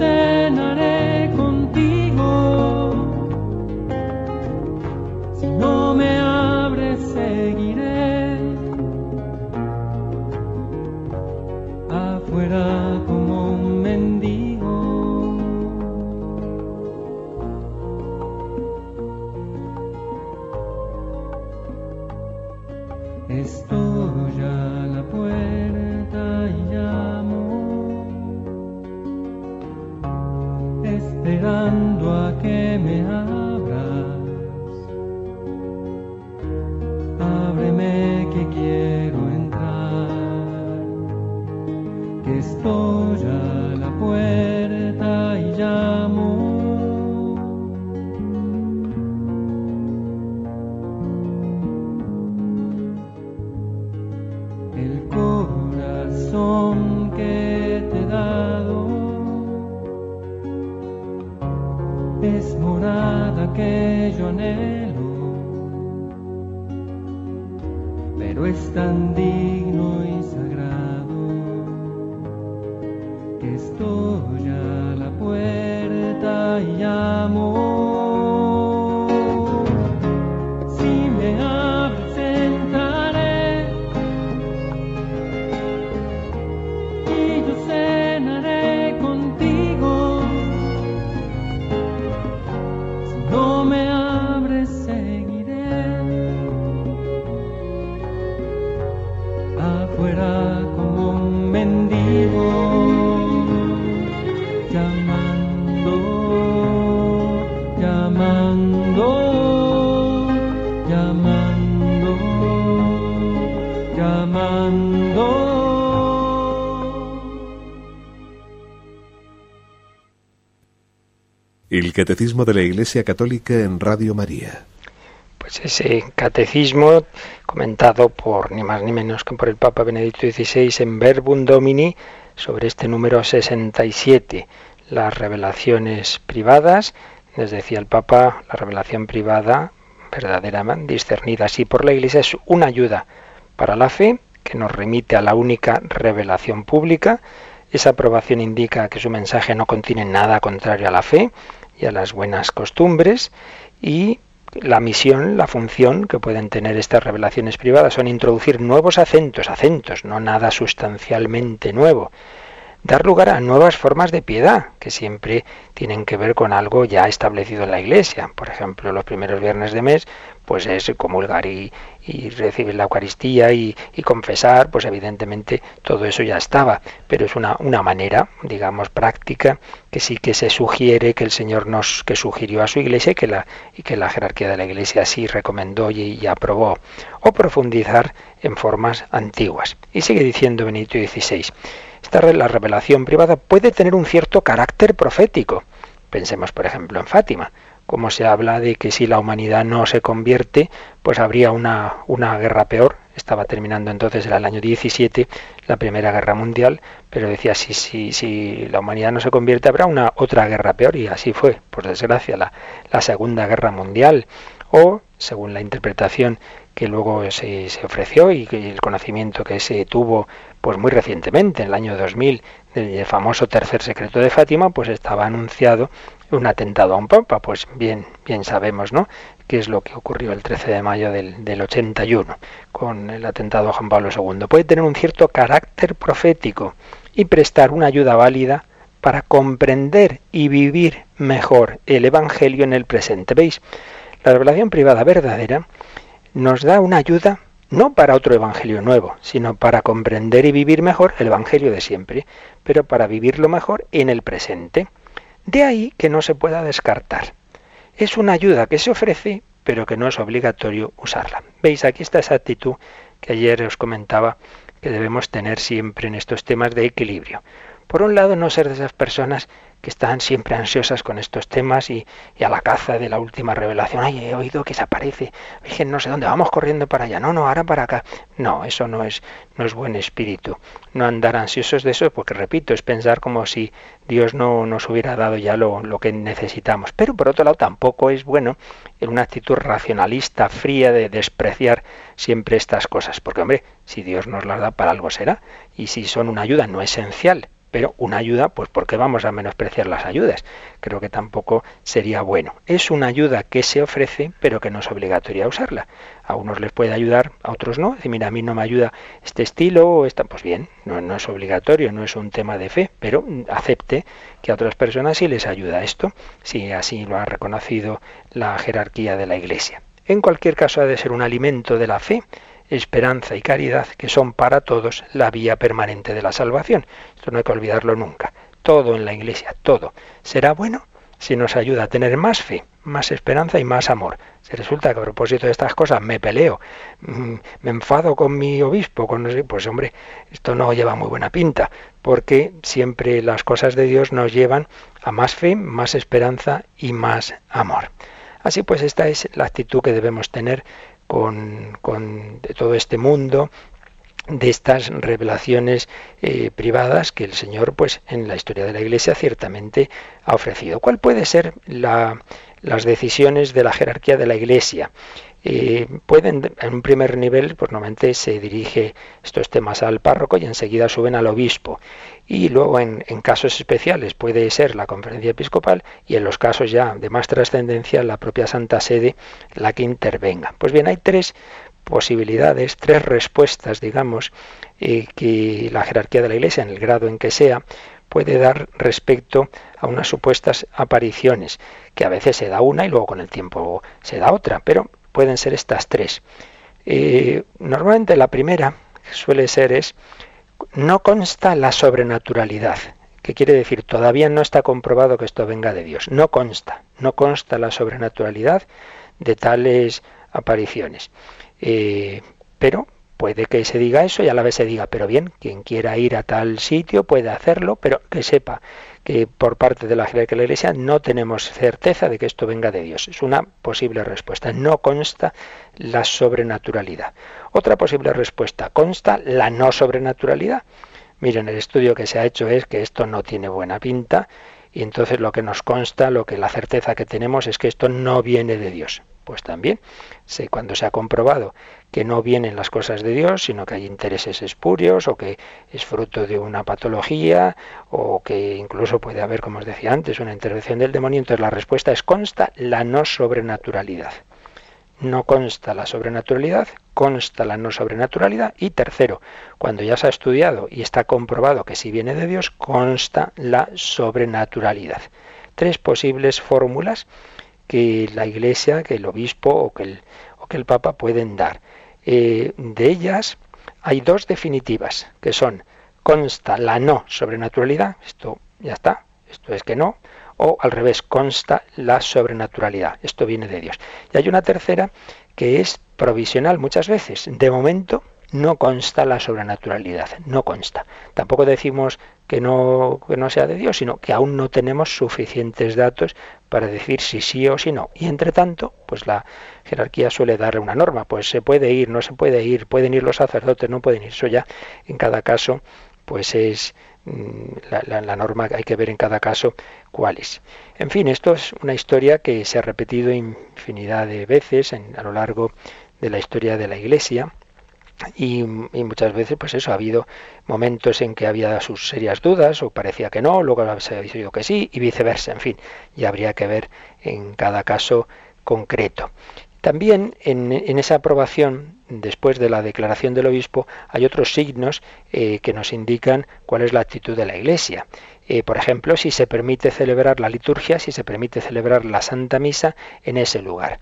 Y estoy a la puerta El
Catecismo de la Iglesia Católica en Radio María.
Pues ese catecismo comentado por ni más ni menos que por el Papa Benedicto XVI en Verbum Domini sobre este número 67, las revelaciones privadas, les decía el Papa, la revelación privada verdaderamente discernida así por la Iglesia es una ayuda para la fe que nos remite a la única revelación pública. Esa aprobación indica que su mensaje no contiene nada contrario a la fe y a las buenas costumbres y la misión, la función que pueden tener estas revelaciones privadas son introducir nuevos acentos, acentos, no nada sustancialmente nuevo, dar lugar a nuevas formas de piedad, que siempre tienen que ver con algo ya establecido en la Iglesia. Por ejemplo, los primeros viernes de mes, pues es comulgar y, y recibir la Eucaristía y, confesar, pues evidentemente todo eso ya estaba, pero es una, una manera, digamos, práctica que sí que se sugiere que el Señor nos que sugirió a su Iglesia y que la, y que la jerarquía de la Iglesia sí recomendó y, aprobó, o profundizar en formas antiguas. Y sigue diciendo Benito XVI, esta la revelación privada puede tener un cierto carácter profético. Pensemos, por ejemplo, en Fátima como se habla de que si la humanidad no se convierte, pues habría una, una guerra peor. Estaba terminando entonces el año 17 la Primera Guerra Mundial, pero decía si, si, si la humanidad no se convierte habrá una otra guerra peor y así fue, por desgracia, la, la Segunda Guerra Mundial. O, según la interpretación que luego se, se ofreció y el conocimiento que se tuvo pues muy recientemente, en el año 2000, del famoso tercer secreto de Fátima, pues estaba anunciado un atentado a un papa, pues bien, bien sabemos, ¿no? Qué es lo que ocurrió el 13 de mayo del, del 81 con el atentado a Juan Pablo II. Puede tener un cierto carácter profético y prestar una ayuda válida para comprender y vivir mejor el Evangelio en el presente. ¿Veis? La revelación privada verdadera nos da una ayuda no para otro Evangelio nuevo, sino para comprender y vivir mejor el Evangelio de siempre, pero para vivirlo mejor en el presente. De ahí que no se pueda descartar. Es una ayuda que se ofrece, pero que no es obligatorio usarla. Veis, aquí está esa actitud que ayer os comentaba que debemos tener siempre en estos temas de equilibrio. Por un lado, no ser de esas personas que están siempre ansiosas con estos temas y, a la caza de la última revelación. Ay, he oído que se aparece. Dije, no sé dónde, vamos corriendo para allá. No, no, ahora para acá. No, eso no es, no es buen espíritu. No andar ansiosos de eso, porque repito, es pensar como si Dios no nos hubiera dado ya lo, lo que necesitamos. Pero por otro lado, tampoco es bueno en una actitud racionalista, fría, de despreciar siempre estas cosas. Porque, hombre, si Dios nos las da para algo será. Y si son una ayuda no esencial, pero una ayuda, pues ¿por qué vamos a menospreciar las ayudas? Creo que tampoco sería bueno. Es una ayuda que se ofrece, pero que no es obligatoria usarla. A unos les puede ayudar, a otros no. Decir, mira, a mí no me ayuda este estilo o esta, pues bien, no, no es obligatorio, no es un tema de fe, pero acepte que a otras personas sí les ayuda esto, si así lo ha reconocido la jerarquía de la Iglesia. En cualquier caso ha de ser un alimento de la fe esperanza y caridad, que son para todos la vía permanente de la salvación. Esto no hay que olvidarlo nunca. Todo en la Iglesia, todo, será bueno si nos ayuda a tener más fe, más esperanza y más amor. Si resulta que a propósito de estas cosas me peleo, mm, me enfado con mi obispo, con pues hombre, esto no lleva muy buena pinta, porque siempre las cosas de Dios nos llevan a más fe, más esperanza y más amor. Así pues, esta es la actitud que debemos tener con, todo este mundo de estas revelaciones eh, privadas que el Señor, pues, en la historia de la Iglesia ciertamente ha ofrecido. ¿Cuál puede ser la, las decisiones de la jerarquía de la Iglesia. Eh, pueden, en un primer nivel, pues normalmente se dirige estos temas al párroco y enseguida suben al obispo. Y luego en, casos especiales puede ser la conferencia episcopal y en los casos ya de más trascendencia la propia Santa Sede la que intervenga. Pues bien, hay tres posibilidades, tres respuestas, digamos, eh, que la jerarquía de la Iglesia, en el grado en que sea, puede dar respecto a unas supuestas apariciones, que a veces se da una y luego con el tiempo se da otra, pero pueden ser estas tres. Eh, normalmente la primera suele ser es, no consta la sobrenaturalidad, que quiere decir, todavía no está comprobado que esto venga de Dios, no consta, no consta la sobrenaturalidad de tales apariciones. Eh, pero puede que se diga eso y a la vez se diga, pero bien, quien quiera ir a tal sitio puede hacerlo, pero que sepa que por parte de la jerarquía de la Iglesia no tenemos certeza de que esto venga de Dios. Es una posible respuesta. No consta la sobrenaturalidad. Otra posible respuesta, consta la no sobrenaturalidad. Miren, el estudio que se ha hecho es que esto no tiene buena pinta y entonces lo que nos consta, lo que la certeza que tenemos es que esto no viene de Dios. Pues también, cuando se ha comprobado que no vienen las cosas de Dios, sino que hay intereses espurios o que es fruto de una patología o que incluso puede haber, como os decía antes, una intervención del demonio, entonces la respuesta es consta la no sobrenaturalidad. No consta la sobrenaturalidad, consta la no sobrenaturalidad y tercero, cuando ya se ha estudiado y está comprobado que sí viene de Dios, consta la sobrenaturalidad. Tres posibles fórmulas que la Iglesia, que el obispo o que el, o que el Papa pueden dar. Eh, de ellas hay dos definitivas, que son consta la no sobrenaturalidad, esto ya está, esto es que no, o al revés, consta la sobrenaturalidad, esto viene de Dios. Y hay una tercera que es provisional muchas veces, de momento no consta la sobrenaturalidad, no consta. Tampoco decimos que no, que no sea de Dios, sino que aún no tenemos suficientes datos para decir si sí o si no. Y entre tanto, pues la jerarquía suele dar una norma, pues se puede ir, no se puede ir, pueden ir los sacerdotes, no pueden ir. Eso ya en cada caso, pues es mm, la, la, norma, hay que ver en cada caso cuál es. En fin, esto es una historia que se ha repetido infinidad de veces a lo largo de la historia de la Iglesia y, muchas veces, pues eso, ha habido momentos en que había sus serias dudas o parecía que no, luego se ha dicho que sí y viceversa, en fin, y habría que ver en cada caso concreto. También en, esa aprobación, después de la declaración del obispo, hay otros signos eh, que nos indican cuál es la actitud de la Iglesia. Eh, por ejemplo, si se permite celebrar la liturgia, si se permite celebrar la Santa Misa en ese lugar.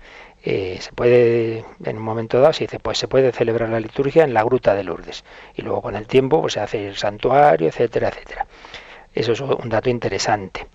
Eh, se puede, en un momento dado, se dice, pues se puede celebrar la liturgia en la gruta de Lourdes. Y luego con el tiempo pues, se hace el santuario, etcétera, etcétera. Eso es un dato interesante.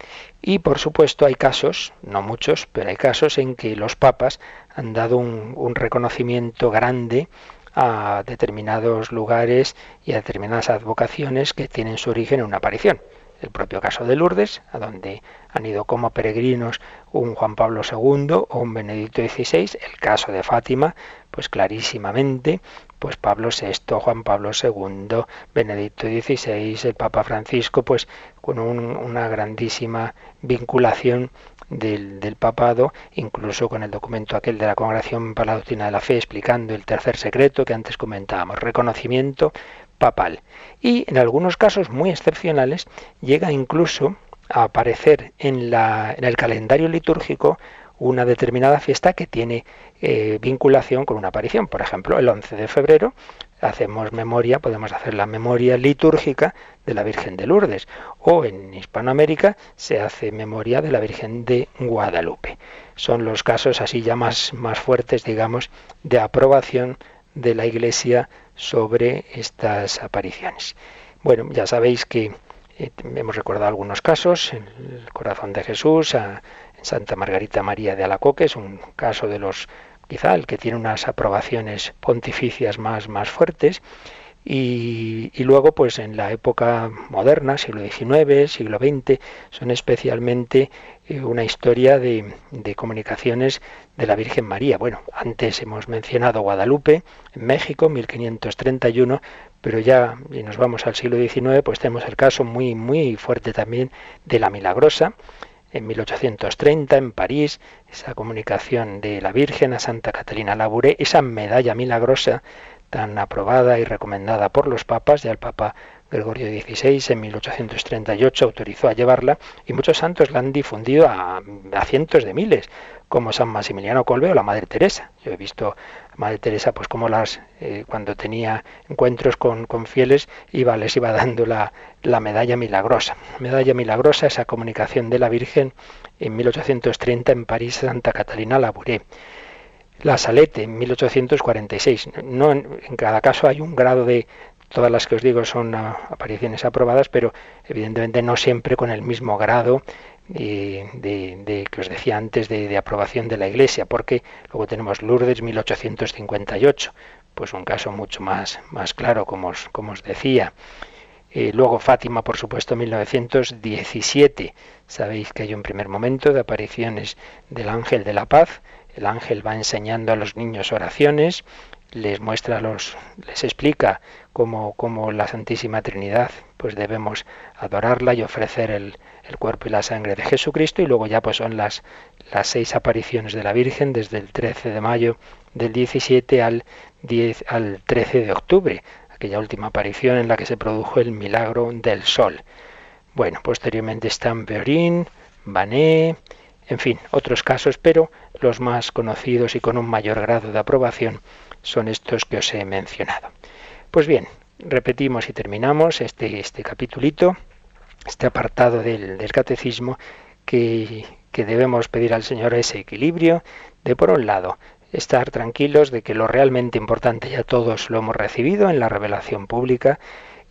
Y por supuesto hay casos, no muchos, pero hay casos en que los papas han dado un, un reconocimiento grande a determinados lugares y a determinadas advocaciones que tienen su origen en una aparición el propio caso de Lourdes, a donde han ido como peregrinos un Juan Pablo II o un Benedicto XVI, el caso de Fátima, pues clarísimamente, pues Pablo VI, Juan Pablo II, Benedicto XVI, el Papa Francisco, pues con una grandísima vinculación del, del, papado, incluso con el documento aquel de la Congregación para la Doctrina de la Fe, explicando el tercer secreto que antes comentábamos, reconocimiento papal. Y en algunos casos muy excepcionales llega incluso a aparecer en, la, en el calendario litúrgico una determinada fiesta que tiene eh, vinculación con una aparición. Por ejemplo, el 11 de febrero hacemos memoria, podemos hacer la memoria litúrgica de la Virgen de Lourdes, o en Hispanoamérica se hace memoria de la Virgen de Guadalupe. Son los casos así ya más, más fuertes, digamos, de aprobación de la Iglesia sobre estas apariciones. Bueno, ya sabéis que eh, hemos recordado algunos casos, el corazón de Jesús, en Santa Margarita María de Alacoque, es un caso de los, quizá el que tiene unas aprobaciones pontificias más, más fuertes, y, luego, pues en la época moderna, siglo XIX, siglo XX, son especialmente eh, una historia de, de, comunicaciones de la Virgen María. Bueno, antes hemos mencionado Guadalupe, en México, 1531, pero ya, y nos vamos al siglo XIX, pues tenemos el caso muy, muy fuerte también de la Milagrosa, en 1830 en París, esa comunicación de la Virgen a Santa Catalina Labouré, esa medalla milagrosa tan aprobada y recomendada por los papas, ya el Papa Gregorio XVI en 1838 autorizó a llevarla y muchos santos la han difundido a, cientos de miles, como San Maximiliano Colbe o la Madre Teresa. Yo he visto a Madre Teresa, pues como las, eh, cuando tenía encuentros con, con, fieles, iba, les iba dando la, la medalla milagrosa. Medalla milagrosa, esa comunicación de la Virgen en 1830 en París, Santa Catalina Labouré. La Salete en 1846. No, en cada caso hay un grado de, Todas las que os digo son ah, apariciones aprobadas, pero evidentemente no siempre con el mismo grado de, que os decía antes de, aprobación de la Iglesia, porque luego tenemos Lourdes 1858, pues un caso mucho más, más claro, como os, como os decía. Eh, luego Fátima, por supuesto, 1917. Sabéis que hay un primer momento de apariciones del ángel de la paz. El ángel va enseñando a los niños oraciones, les muestra los, les explica cómo, cómo, la Santísima Trinidad, pues debemos adorarla y ofrecer el, el, cuerpo y la sangre de Jesucristo, y luego ya pues son las, las seis apariciones de la Virgen desde el 13 de mayo del 17 al, 10, al 13 de octubre, aquella última aparición en la que se produjo el milagro del sol. Bueno, posteriormente están Beorín, Bané, en fin, otros casos, pero los más conocidos y con un mayor grado de aprobación son estos que os he mencionado. Pues bien, repetimos y terminamos este, este capitulito, este apartado del, del catecismo, que, que debemos pedir al Señor ese equilibrio de, por un lado, estar tranquilos de que lo realmente importante ya todos lo hemos recibido en la revelación pública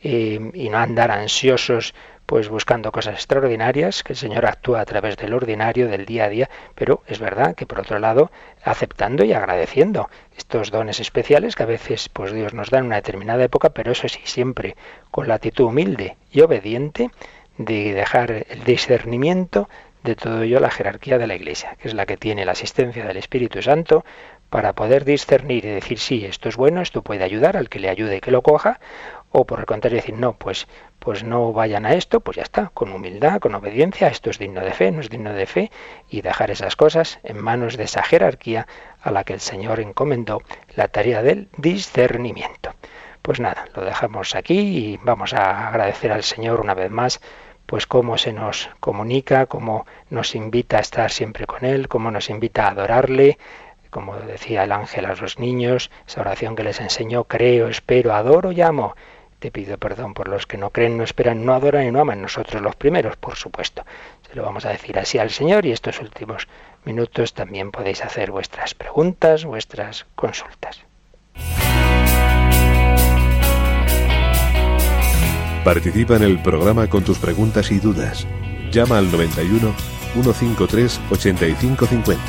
eh, y no andar ansiosos pues buscando cosas extraordinarias, que el Señor actúa a través del ordinario, del día a día, pero es verdad que por otro lado, aceptando y agradeciendo estos dones especiales que a veces pues Dios nos da en una determinada época, pero eso sí, siempre con la actitud humilde y obediente de dejar el discernimiento de todo ello la jerarquía de la Iglesia, que es la que tiene la asistencia del Espíritu Santo para poder discernir y decir, sí, esto es bueno, esto puede ayudar al que le ayude y que lo coja, o por el contrario decir, no, pues pues no vayan a esto, pues ya está, con humildad, con obediencia, esto es digno de fe, no es digno de fe, y dejar esas cosas en manos de esa jerarquía a la que el Señor encomendó la tarea del discernimiento. Pues nada, lo dejamos aquí y vamos a agradecer al Señor una vez más pues cómo se nos comunica, cómo nos invita a estar siempre con Él, cómo nos invita a adorarle, como decía el ángel a los niños, esa oración que les enseñó, creo, espero, adoro y amo. Te pido perdón por los que no creen, no esperan, no adoran y no aman. Nosotros los primeros, por supuesto. Se lo vamos a decir así al Señor y estos últimos minutos también podéis hacer vuestras preguntas, vuestras consultas.
Participa en el programa con tus preguntas y dudas. Llama al 91 153 8550.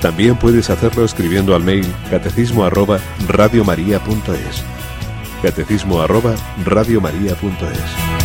También puedes hacerlo escribiendo al mail catecismo arroba catecismo arroba radiomaria.es.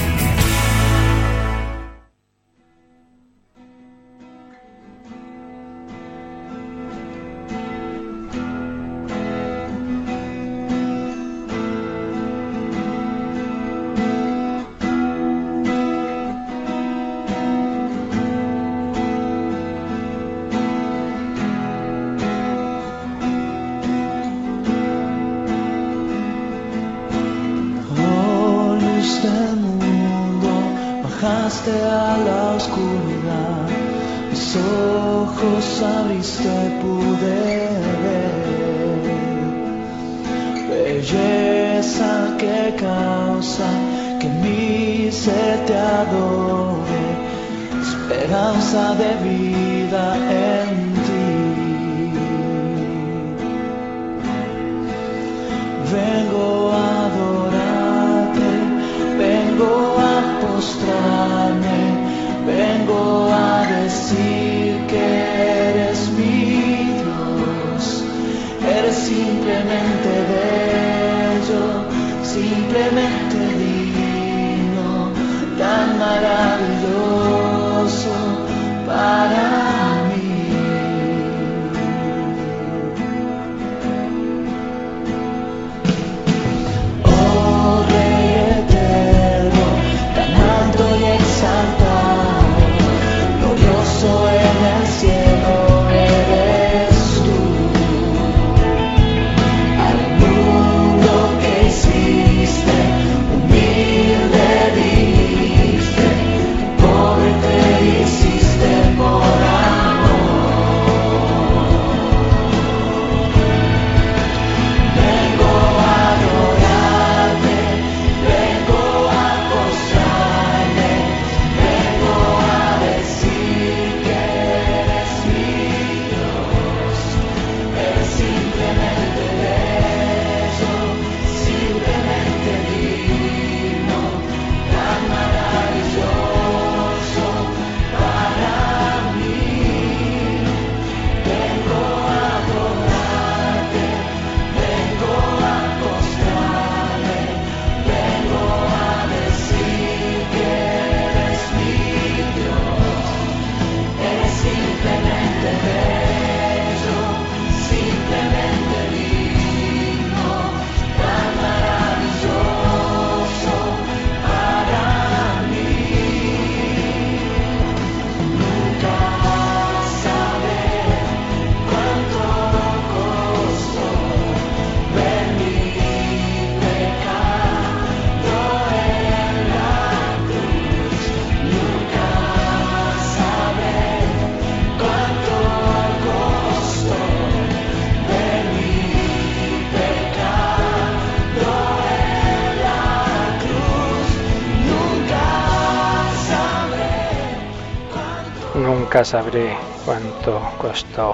nunca sabré cuánto costó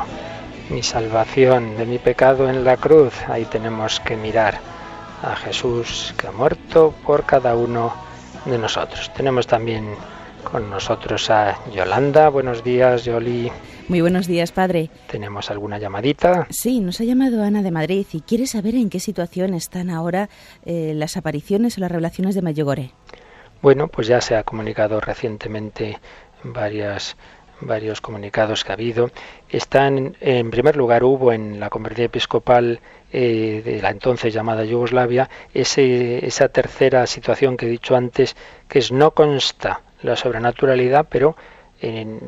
mi salvación de mi pecado en la cruz. Ahí tenemos que mirar a Jesús que ha muerto por cada uno de nosotros. Tenemos también con nosotros a Yolanda. Buenos días, Yoli.
Muy buenos días, padre.
¿Tenemos alguna llamadita?
Sí, nos ha llamado Ana de Madrid y quiere saber en qué situación están ahora eh, las apariciones o las revelaciones de Mayogore.
Bueno, pues ya se ha comunicado recientemente varias varios comunicados que ha habido. Están, en primer lugar, hubo en la conferencia episcopal eh, de la entonces llamada Yugoslavia ese, esa tercera situación que he dicho antes, que es no consta la sobrenaturalidad, pero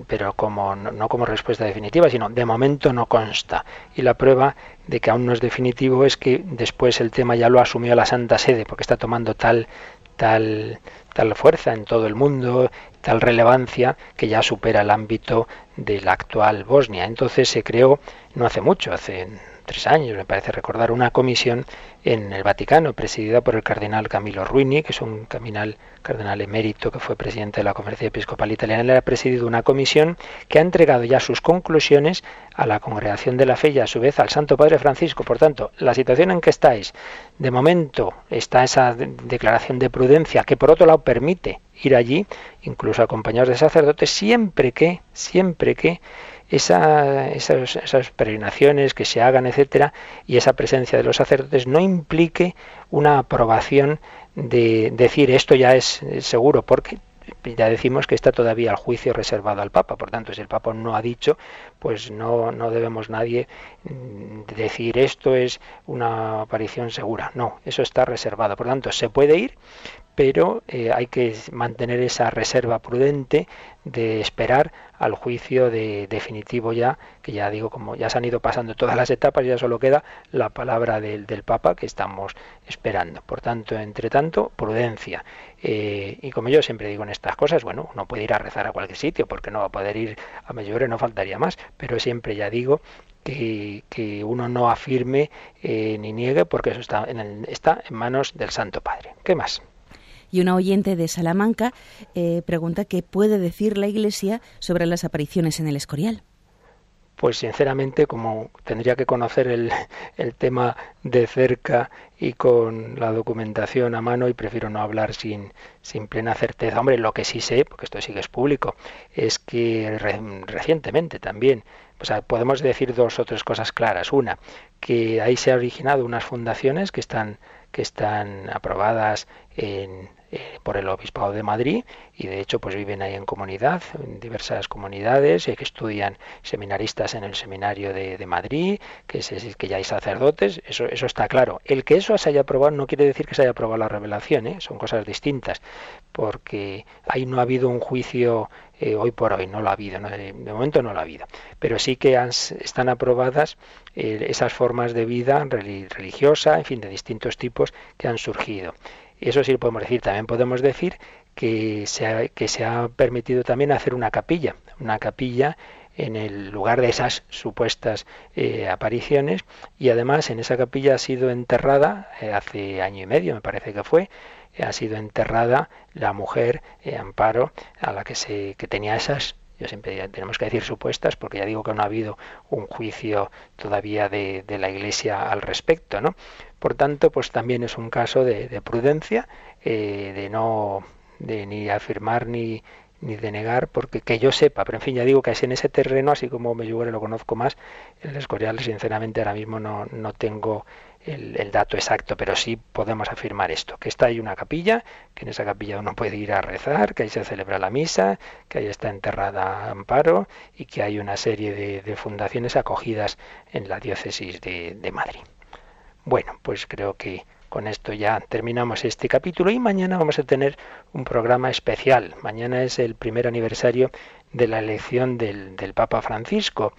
pero como no, como respuesta definitiva, sino de momento no consta. Y la prueba de que aún no es definitivo es que después el tema ya lo asumió la Santa Sede, porque está tomando tal tal tal fuerza en todo el mundo, tal relevancia que ya supera el ámbito de la actual Bosnia. Entonces se creó no hace mucho, hace tres años, me parece recordar, una comisión en el Vaticano, presidida por el cardenal Camilo Ruini, que es un cardenal, cardenal emérito que fue presidente de la Conferencia Episcopal Italiana. Le ha presidido una comisión que ha entregado ya sus conclusiones a la Congregación de la Fe y a su vez al Santo Padre Francisco. Por tanto, la situación en que estáis, de momento está esa declaración de prudencia que por otro lado permite ir allí, incluso acompañados de sacerdotes, siempre que, siempre que esa, esas, esas, peregrinaciones que se hagan, etcétera, y esa presencia de los sacerdotes no implique una aprobación de decir esto ya es seguro, porque ya decimos que está todavía el juicio reservado al Papa, por tanto, si el Papa no ha dicho, pues no, no debemos nadie mm, decir esto es una aparición segura. No, eso está reservado. Por tanto, se puede ir, pero eh, hay que mantener esa reserva prudente de esperar al juicio de definitivo ya, que ya digo, como ya se han ido pasando todas las etapas, ya solo queda la palabra del, Papa que estamos esperando. Por tanto, entre tanto, prudencia. Eh, y como yo siempre digo en estas cosas, bueno, uno puede ir a rezar a cualquier sitio, porque no va a poder ir a Medjugorje, no faltaría más, pero siempre ya digo que, uno no afirme eh, ni niegue, porque eso está en, está en manos del Santo Padre. ¿Qué más?
Y una oyente de Salamanca eh, pregunta qué puede decir la Iglesia sobre las apariciones en el Escorial.
Pues sinceramente, como tendría que conocer el, el tema de cerca y con la documentación a mano y prefiero no hablar sin, sin plena certeza. Hombre, lo que sí sé, porque esto sí que es público, es que recientemente también pues podemos decir dos o tres cosas claras. Una, que ahí se han originado unas fundaciones que están, que están aprobadas en, eh, por el Obispado de Madrid y de hecho pues viven ahí en comunidad, en diversas comunidades, eh, que estudian seminaristas en el seminario de, Madrid, que, es, que ya hay sacerdotes, eso, eso está claro. El que eso se haya aprobado no quiere decir que se haya aprobado la revelación, ¿eh? son cosas distintas, porque ahí no ha habido un juicio hoy por hoy, no lo ha habido, de, momento no lo ha habido, pero sí que están aprobadas esas formas de vida religiosa, en fin, de distintos tipos que han surgido. Eso sí lo podemos decir. También podemos decir que se ha, que se ha permitido también hacer una capilla, una capilla en el lugar de esas supuestas eh, apariciones y además en esa capilla ha sido enterrada eh, hace año y medio me parece que fue ha sido enterrada la mujer eh, Amparo a la que se que tenía esas yo siempre tenemos que decir supuestas porque ya digo que no ha habido un juicio todavía de, la Iglesia al respecto, ¿no? Por tanto, pues también es un caso de, prudencia, eh, de no de ni afirmar ni, ni de negar, porque que yo sepa, pero en fin, ya digo que es en ese terreno, así como me lo conozco más, el Escorial, sinceramente, ahora mismo no, no tengo el, dato exacto, pero sí podemos afirmar esto, que está ahí una capilla, que en esa capilla uno puede ir a rezar, que ahí se celebra la misa, que ahí está enterrada Amparo y que hay una serie de, fundaciones acogidas en la diócesis de, Madrid. Bueno, pues creo que con esto ya terminamos este capítulo y mañana vamos a tener un programa especial. Mañana es el primer aniversario de la elección del, Papa Francisco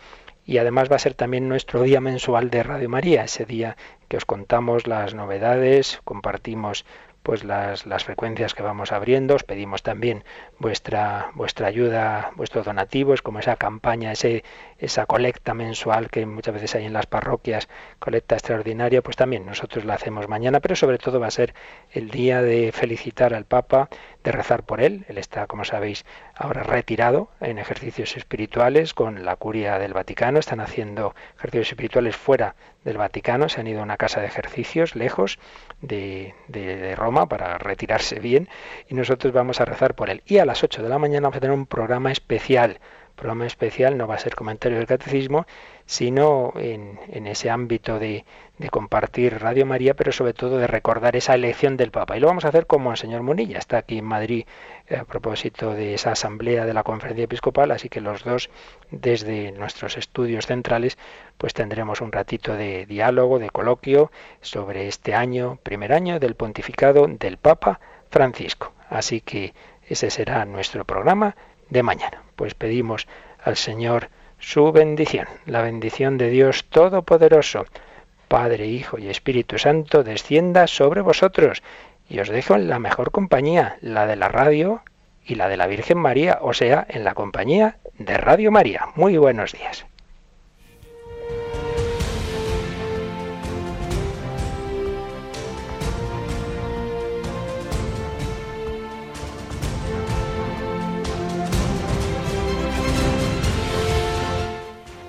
y además va a ser también nuestro día mensual de Radio María, ese día que os contamos las novedades, compartimos pues las, las frecuencias que vamos abriendo. Os pedimos también vuestra, vuestra ayuda, vuestros donativos, como esa campaña, ese, esa colecta mensual que muchas veces hay en las parroquias, colecta extraordinaria, pues también nosotros la hacemos mañana, pero sobre todo va a ser el día de felicitar al Papa, de rezar por él. Él está, como sabéis, ahora retirado en ejercicios espirituales con la curia del Vaticano. Están haciendo ejercicios espirituales fuera del Vaticano, se han ido a una casa de ejercicios lejos de, Roma para retirarse bien y nosotros vamos a rezar por él. Y a las 8 de la mañana vamos a tener un programa especial. Programa especial no va a ser comentario del catecismo, sino en, en ese ámbito de, de compartir Radio María, pero sobre todo de recordar esa elección del Papa. Y lo vamos a hacer como el señor Munilla está aquí en Madrid eh, a propósito de esa asamblea de la Conferencia Episcopal, así que los dos desde nuestros estudios centrales pues tendremos un ratito de diálogo, de coloquio sobre este año, primer año del pontificado del Papa Francisco. Así que ese será nuestro programa de mañana. Pues pedimos al Señor su bendición, la bendición de Dios Todopoderoso Padre, Hijo y Espíritu Santo, descienda sobre vosotros. Y os dejo en la mejor compañía, la de la radio y la de la Virgen María, o sea, en la compañía de Radio María. Muy buenos días.